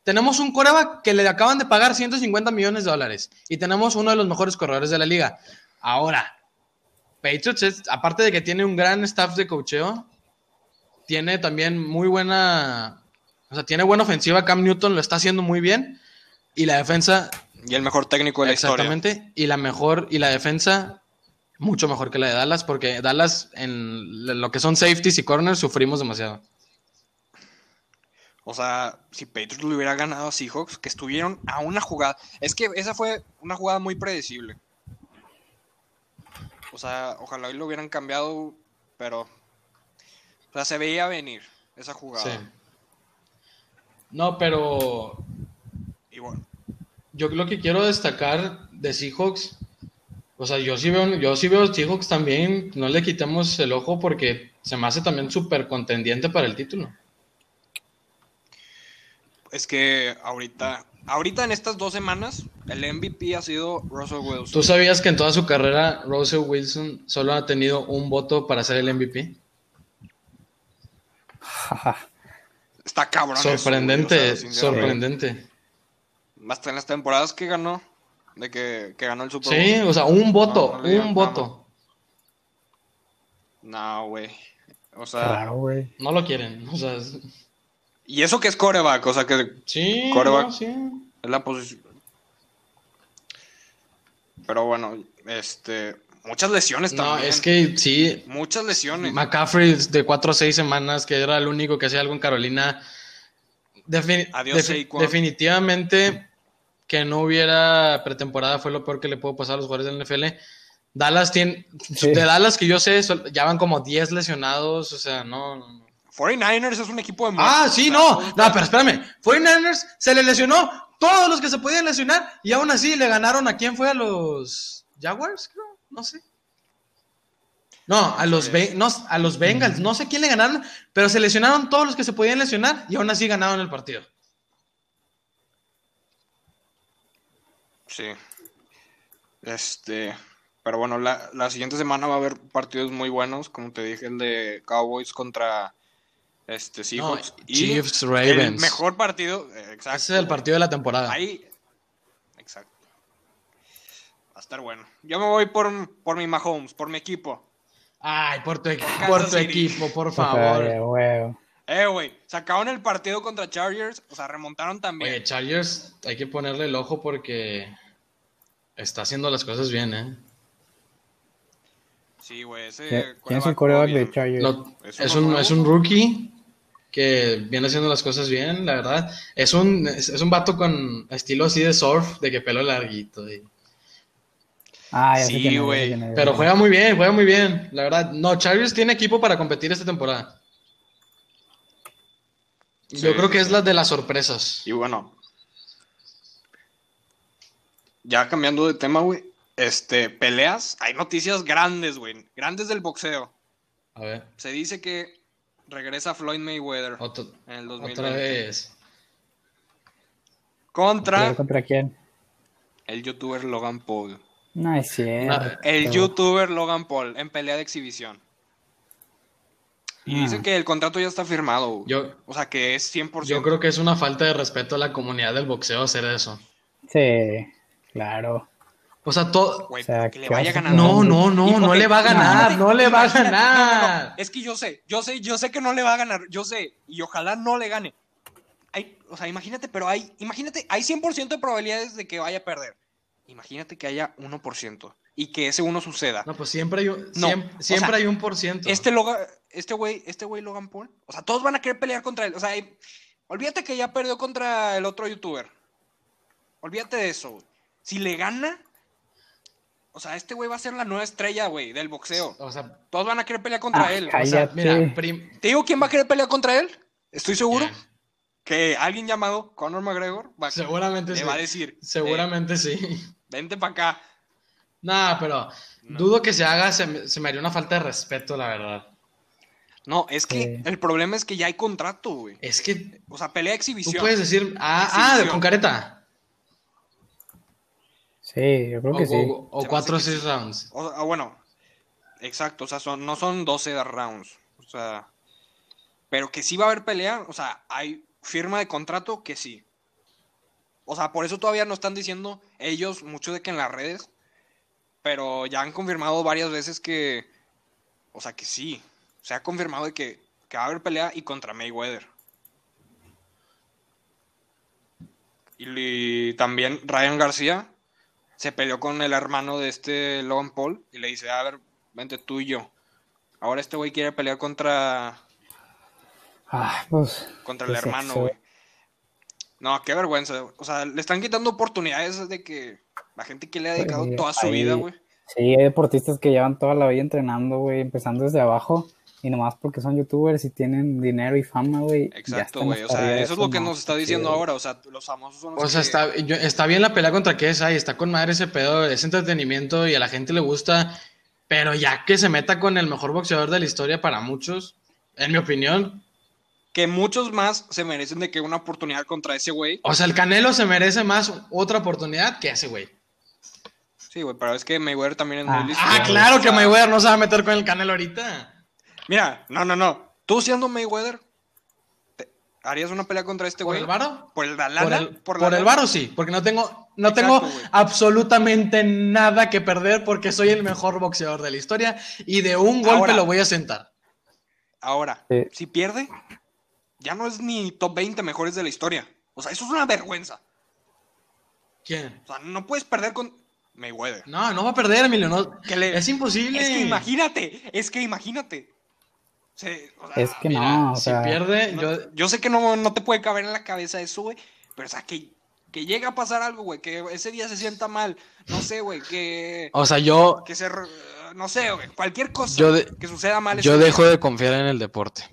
Tenemos un coreback que le acaban de pagar 150 millones de dólares. Y tenemos uno de los mejores corredores de la liga. Ahora, Patriots, es, aparte de que tiene un gran staff de cocheo, tiene también muy buena, o sea, tiene buena ofensiva. Cam Newton lo está haciendo muy bien. Y la defensa, Y el mejor técnico de la historia. exactamente, y la mejor, y la defensa, mucho mejor que la de Dallas, porque Dallas, en lo que son safeties y corners, sufrimos demasiado. O sea, si Patriots le hubiera ganado a Seahawks, que estuvieron a una jugada. Es que esa fue una jugada muy predecible. O sea, ojalá y lo hubieran cambiado, pero. O sea, se veía venir esa jugada. Sí. No, pero bueno, yo lo que quiero destacar de Seahawks, o sea, yo sí veo, yo sí veo Seahawks también, no le quitemos el ojo porque se me hace también súper contendiente para el título. es que ahorita. Ahorita en estas dos semanas, el MVP ha sido Russell Wilson. ¿Tú sabías que en toda su carrera Russell Wilson solo ha tenido un voto para ser el MVP? Jaja. Está cabrón. eso, Sorprendente, o sea, sinceramente. sorprendente. Hasta en las temporadas que ganó, de que, que ganó el Super Bowl. Sí, o sea, un voto, No, no un voto. No, güey. O sea, Claro, güey. No lo quieren, o sea, es- y eso que es coreback, o sea que sí, no, sí. es la posición. Pero bueno, este, muchas lesiones No, también. es que sí, Muchas lesiones. McCaffrey de 4 o 6 semanas, que era el único que hacía algo en Carolina. Defini- Adiós, defi- Saquon. definitivamente que no hubiera pretemporada fue lo peor que le pudo pasar a los jugadores del NFL. Dallas tiene, Sí. de Dallas que yo sé, ya van como 10 lesionados, o sea, no. no, no. 49ers es un equipo de Ah, sí, no, no, pero espérame, 49ers se le lesionó todos los que se podían lesionar y aún así le ganaron a quién fue a los Jaguars, creo, no sé. No, a los, no, a los Bengals, no sé quién le ganaron, pero se lesionaron todos los que se podían lesionar y aún así ganaron el partido. Sí. Este, pero bueno, la, la siguiente semana va a haber partidos muy buenos, como te dije, el de Cowboys contra este Seahawks No, y Chiefs, el Ravens. mejor partido, exacto. Ese es el partido de la temporada. Ahí, exacto. Va a estar bueno. Yo me voy por, por mi Mahomes, por mi equipo. Ay, por tu, por tu equipo, por favor. Eh, güey, sacaron el partido contra Chargers, o sea, remontaron también. Oye, Chargers, hay que ponerle el ojo porque está haciendo las cosas bien, ¿eh? Sí, güey, ese ¿Quién es el coreback de. Chargers? Lo- ¿Es un, es un rookie que viene haciendo las cosas bien, la verdad. Es un, es, es un vato con estilo así de surf, de que pelo larguito. y- Ah, ya Sí, güey. Pero juega muy bien, juega muy bien, la verdad. No, Chargers tiene equipo para competir esta temporada. Sí, Yo creo sí, que es la de las sorpresas. Y bueno, ya cambiando de tema, güey, este, peleas, hay noticias grandes, güey, grandes del boxeo. A ver, Se dice que regresa Floyd Mayweather otro- en el 2020 otra vez. contra ¿Pero ¿Contra quién? el youtuber Logan Paul. No es cierto. El youtuber Logan Paul en pelea de exhibición. Y Ah. dicen que el contrato ya está firmado. Yo, O sea, que es 100%. yo creo que es una falta de respeto a la comunidad del boxeo hacer eso. Sí, claro. O sea, todo... O sea, que le ¿qué vaya ganando. No, no, no, no le va a ganar, no le va a imagínate, no, no, ganar. no, Es que yo sé, yo sé, yo sé que no le va a ganar, yo sé, y ojalá no le gane. Hay, o sea, imagínate, pero hay, imagínate, hay 100% de probabilidades de que vaya a perder. Imagínate que haya 1% y que ese uno suceda. No, pues siempre hay un, No, siempre, o siempre sea, hay un por ciento. Este Logan, este güey, este güey Logan Paul, o sea, todos van a querer pelear contra él. O sea, hay- olvídate que ya perdió contra el otro youtuber. Olvídate de eso, güey. Si le gana, o sea, este güey va a ser la nueva estrella, güey, del boxeo. O sea, Todos van a querer pelear contra Ah, él. o sea, mira, Sí. prim- ¿Te digo quién va a querer pelear contra él? Estoy seguro que alguien llamado Conor McGregor va, seguramente le sí. va a decir, Seguramente sí. "Eh, vente para acá. Nada, pero No. dudo que se haga, se me, se me haría una falta de respeto, la verdad. No, es que el problema es que ya hay contrato, güey. Es que O sea, pelea tú exhibición. puedes decir, ah, ah, con careta. Sí, yo creo O, que sí. o- cuatro o hace que seis rounds. O- ah, bueno, exacto, o sea, son, no son 12 rounds. O sea, pero que sí va a haber pelea, o sea, hay firma de contrato que sí. O sea, por eso todavía no están diciendo ellos mucho de que en las redes, pero ya han confirmado varias veces que, o sea, que sí. Se ha confirmado de que, que va a haber pelea y contra Mayweather. Y, también Ryan García se peleó con el hermano de este Logan Paul y le dice, a ver, vente tú y yo. Ahora este güey quiere pelear contra, Ah, pues. contra ¿Qué el es hermano, güey. No, qué vergüenza. O sea, le están quitando oportunidades de que la gente que le ha dedicado Oye, toda su ahí- vida, güey. Sí, hay deportistas que llevan toda la vida entrenando, güey, empezando desde abajo. Y nomás porque son youtubers y tienen dinero y fama, güey. Exacto, güey. O sea, eso es lo que no nos está diciendo chido. ahora. O sea, los famosos son los O sea, que- está, yo- está bien la pelea contra KSI, está con madre ese pedo, es entretenimiento y a la gente le gusta, pero ya que se meta con el mejor boxeador de la historia para muchos, en mi opinión, que muchos más se merecen de que una oportunidad contra ese güey. o sea, el Canelo se merece más otra oportunidad que ese güey. Sí, güey, pero es que Mayweather también es Ah. muy listo. Ah, claro que Mayweather no se va a meter con el Canelo ahorita. Mira, no, no, no. Tú siendo Mayweather, ¿harías una pelea contra este ¿Por güey? el varo? ¿Por el la Por el, ¿Por por el varo sí, porque no tengo, no Exacto, tengo absolutamente nada que perder porque soy el mejor boxeador de la historia y de un golpe Ahora. lo voy a sentar. Ahora, Sí. si pierde, ya no es ni top 20 mejores de la historia. O sea, eso es una vergüenza. ¿Quién? O sea, no puedes perder con Mayweather. No, no va a perder, Emilio. No, Que le- Es imposible. Es que imagínate, es que imagínate. Se- o sea, Es que Mira, no, o si sea. pierde, no- yo, yo sé que no, no te puede caber en la cabeza eso, güey. Pero, o sea, que, que llegue a pasar algo, güey. Que ese día se sienta mal. No sé, güey. Que, o sea, yo, que se. No sé, güey. Cualquier cosa Yo de- que suceda mal. yo día. dejo de confiar en el deporte.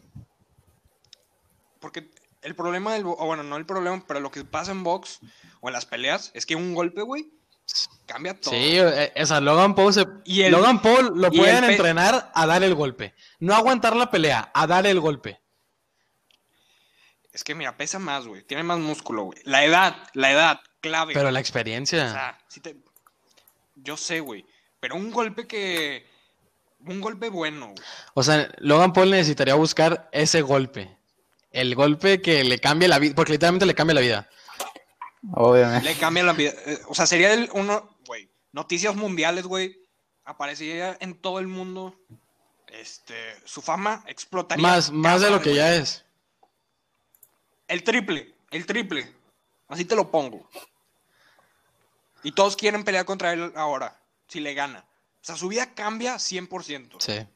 Porque el problema del. O bueno, no el problema, pero lo que pasa en box o en las peleas es que un golpe, güey, cambia todo. Sí, eh, o sea, Logan Paul, se- Y el- Logan Paul lo pueden pe- entrenar a dar el golpe. No aguantar la pelea, a dar el golpe. Es que, mira, pesa más, güey. Tiene más músculo, güey. La edad, la edad, clave. Pero la O experiencia. sea, si te... Yo sé, güey. Pero un golpe que. Un golpe bueno, güey. O sea, Logan Paul necesitaría buscar ese golpe. El golpe que le cambie la vida, porque literalmente le cambia la vida. Obviamente. Le cambia la vida. Eh, O sea, sería el uno, güey. Noticias mundiales, güey. Aparecería en todo el mundo. Este, su fama explotaría. Más, más de lo que ya es. El triple, el triple. Así te lo pongo. Y todos quieren pelear contra él ahora, si le gana. O sea, su vida cambia 100%. Sí.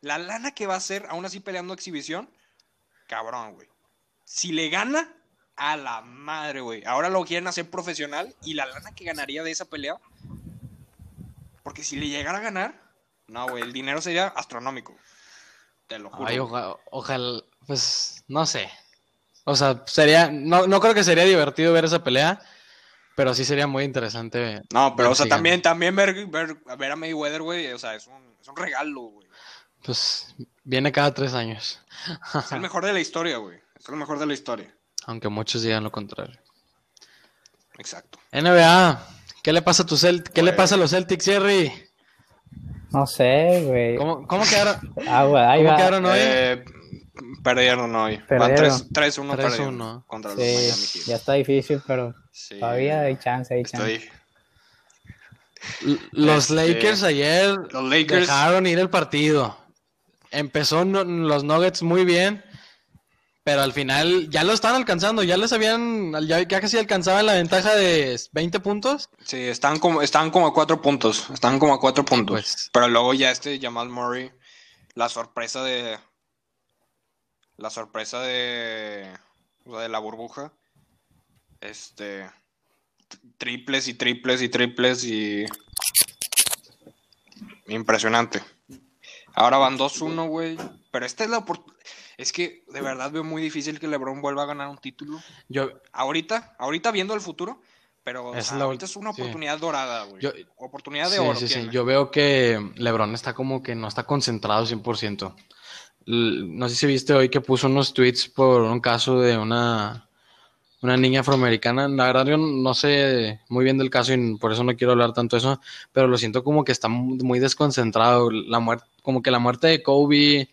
La lana que va a hacer, aún así peleando exhibición, cabrón, güey. Si le gana, a la madre, güey. Ahora lo quieren hacer profesional y la lana que ganaría de esa pelea. Porque si le llegara a ganar, no, güey, el dinero sería astronómico. Te lo juro. Ay, güey. oja- ojalá, pues, no sé. O sea, sería, no, no creo que sería divertido ver esa pelea, pero sí sería muy interesante. No, pero, o sea, también, también ver, ver, ver a Mayweather, güey, o sea, es un, es un regalo, güey. Pues viene cada tres años, Es el mejor de la historia, güey. Es el mejor de la historia. Aunque muchos digan lo contrario. Exacto. NBA, ¿qué le pasa a tu Celt ¿Qué le Pues- pasa a los Celtics, Jerry? No sé, güey. ¿Cómo, cómo quedaron? Ah, güey, ahí ¿Cómo va. quedaron hoy? Eh, perdieron hoy. Perdieron. 3 3-1 3-1. perdieron contra los Miami Sí, Heat. ya está difícil, pero Sí. todavía hay chance, hay chance. Estoy... L- Los Este, Lakers ayer Los Lakers... dejaron ir el partido. Empezó no- los Nuggets muy bien, Pero al final ya lo están alcanzando, ya les habían, ya, casi alcanzaban la ventaja de 20 puntos. Sí, están como, están como a cuatro puntos. Están como a cuatro puntos. Pues- Pero luego ya este Jamal Murray, la sorpresa de. La sorpresa de. o sea, de la burbuja. Este. Triples y triples y triples y. Impresionante. Ahora van 2-1, güey. Pero esta es la. Es que de verdad veo muy difícil que LeBron vuelva a ganar un título. Yo, Ahorita, ahorita viendo el futuro, pero o Es sea, la ahorita es una sí. oportunidad dorada, güey. Yo- Oportunidad de sí, oro. sí, sí. Yo veo que LeBron está como que no está concentrado 100%. L- No sé si viste hoy que puso unos tweets por un caso de una, una niña afroamericana. La verdad yo no sé muy bien del caso y por eso no quiero hablar tanto de eso, pero lo siento como que está mu- muy desconcentrado. La muerte, como que la muerte de Kobe,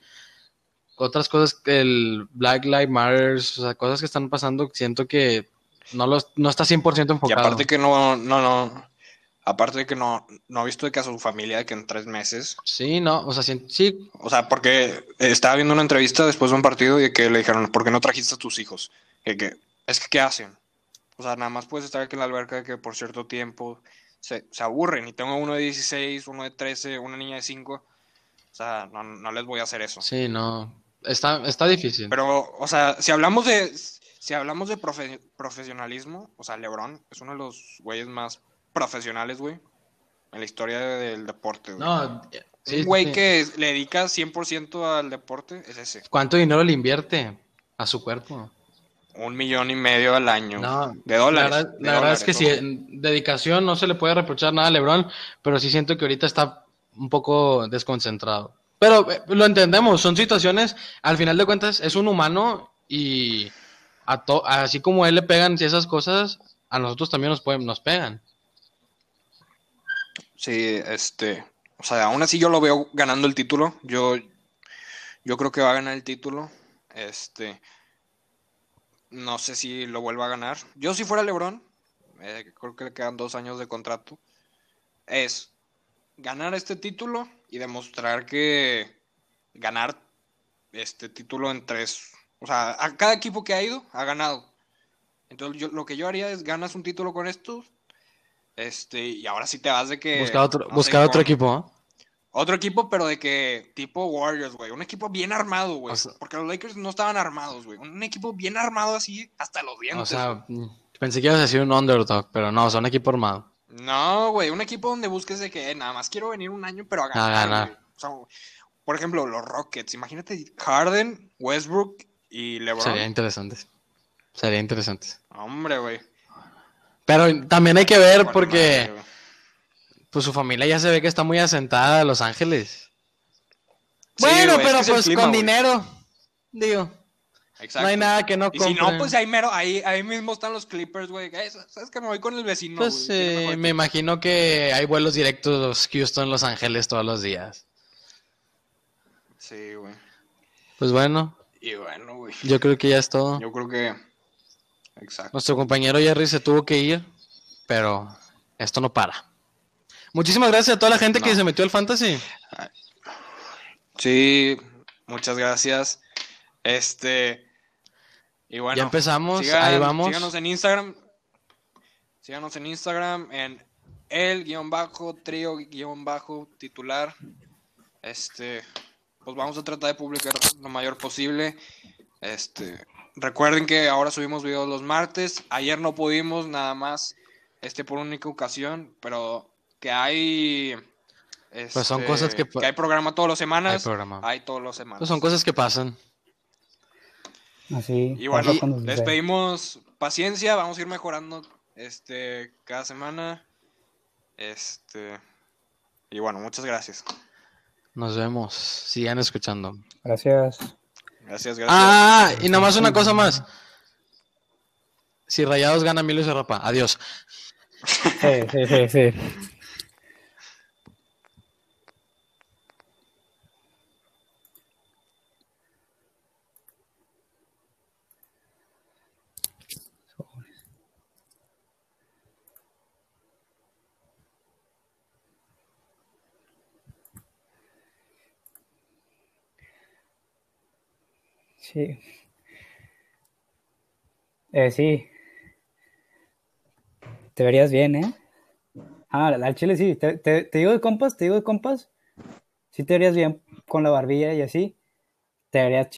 otras cosas que el Black Lives Matter, o sea, cosas que están pasando, siento que no, los, no está 100% Y enfocado. aparte que no, no, no. Aparte de que no, no ha visto de que a su familia de que en tres meses. Sí, no, o sea, sí, sí, O sea, porque estaba viendo una entrevista después de un partido y que le dijeron, ¿por qué no trajiste a tus hijos? Que, que- es que, ¿qué hacen? O sea, nada más puedes estar aquí en la alberca de que por cierto tiempo se, se aburren. Y tengo uno de 16, uno de 13, una niña de 5. O sea, no, no les voy a hacer eso. sí, no. Está, está difícil. Pero, o sea, si hablamos de si hablamos de profe- profesionalismo, o sea, LeBron es uno de los güeyes más profesionales, güey, en la historia del deporte, güey. No, sí, Un güey sí. que le dedica 100% al deporte es ese. ¿Cuánto dinero le invierte a su cuerpo? Un millón y medio al año. No, de dólares. La verdad, de la verdad es que sí, ¿no? en dedicación no se le puede reprochar nada a LeBron, pero sí siento que ahorita está un poco desconcentrado. Pero eh, lo entendemos, son situaciones, al final de cuentas es un humano y a to- así como a él le pegan esas cosas, a nosotros también nos pueden, nos pegan. Sí, este, o sea, aún así yo lo veo ganando el título. Yo, yo creo que va a ganar el título. Este, no sé si lo vuelva a ganar. Yo si fuera LeBron, eh, creo que le quedan dos años de contrato. Es ganar este título y demostrar que ganar este título en tres, o sea, a cada equipo que ha ido ha ganado. Entonces yo, lo que yo haría es ganas un título con estos. Este, y ahora sí te vas de que. buscar otro, no buscar otro equipo, ¿no? Otro equipo, pero de que tipo Warriors, güey. Un equipo bien armado, güey. O sea- porque los Lakers no estaban armados, güey. Un equipo bien armado así, hasta los dientes. O sea, mm, pensé que ibas a decir un underdog, pero no, son equipo armado. No, güey. Un equipo donde busques de que eh, nada más quiero venir un año, pero a ganar. O sea, por ejemplo, los Rockets. Imagínate Harden, Westbrook y LeBron. Sería interesante. Sería interesante. Hombre, güey. Pero también hay que ver porque madre, pues su familia ya se ve que está muy asentada en Los Ángeles. Sí, bueno, pero pues clima, con dinero, digo, Exacto. no hay nada que no Y si no, compren. pues ahí mero, ahí, ahí mismo están los Clippers, güey. Eh, ¿Sabes que me voy con el vecino? Pues eh, me imagino que hay vuelos directos Houston, Los Ángeles todos los días. Sí, güey. Pues bueno, Y bueno, güey. yo creo que ya es todo. Yo creo que. Exacto. Nuestro compañero Jerry se tuvo que ir, pero esto no para. Muchísimas gracias a toda la gente que se metió al fantasy. Sí, muchas gracias. Este. Y bueno. ya empezamos, sigan- ahí vamos. Síganos en Instagram. Síganos en Instagram en el guion bajo, trío guion bajo, titular. Este. Pues vamos a tratar de publicar lo mayor posible. Este. Recuerden que ahora subimos videos los martes. Ayer no pudimos, nada más. Este por única ocasión. Pero que hay. Pues son este, cosas que pa- hay programa todas las semanas. Hay programa. Hay todas las semanas. Pues son cosas que pasan. Así. Y bueno, les pedimos paciencia, vamos a ir mejorando este cada semana. Este y bueno, muchas gracias. Nos vemos. Sigan escuchando. Gracias. Gracias, gracias. Ah, y nada más una cosa más. Si Rayados gana, Emilio se rapa. Adiós. Sí, sí, sí, sí. Sí. Eh, sí. Te verías bien, ¿eh? Ah, al chile sí. Te, te, te, digo de compas, te digo de compas. Sí te verías bien con la barbilla y así. Te verías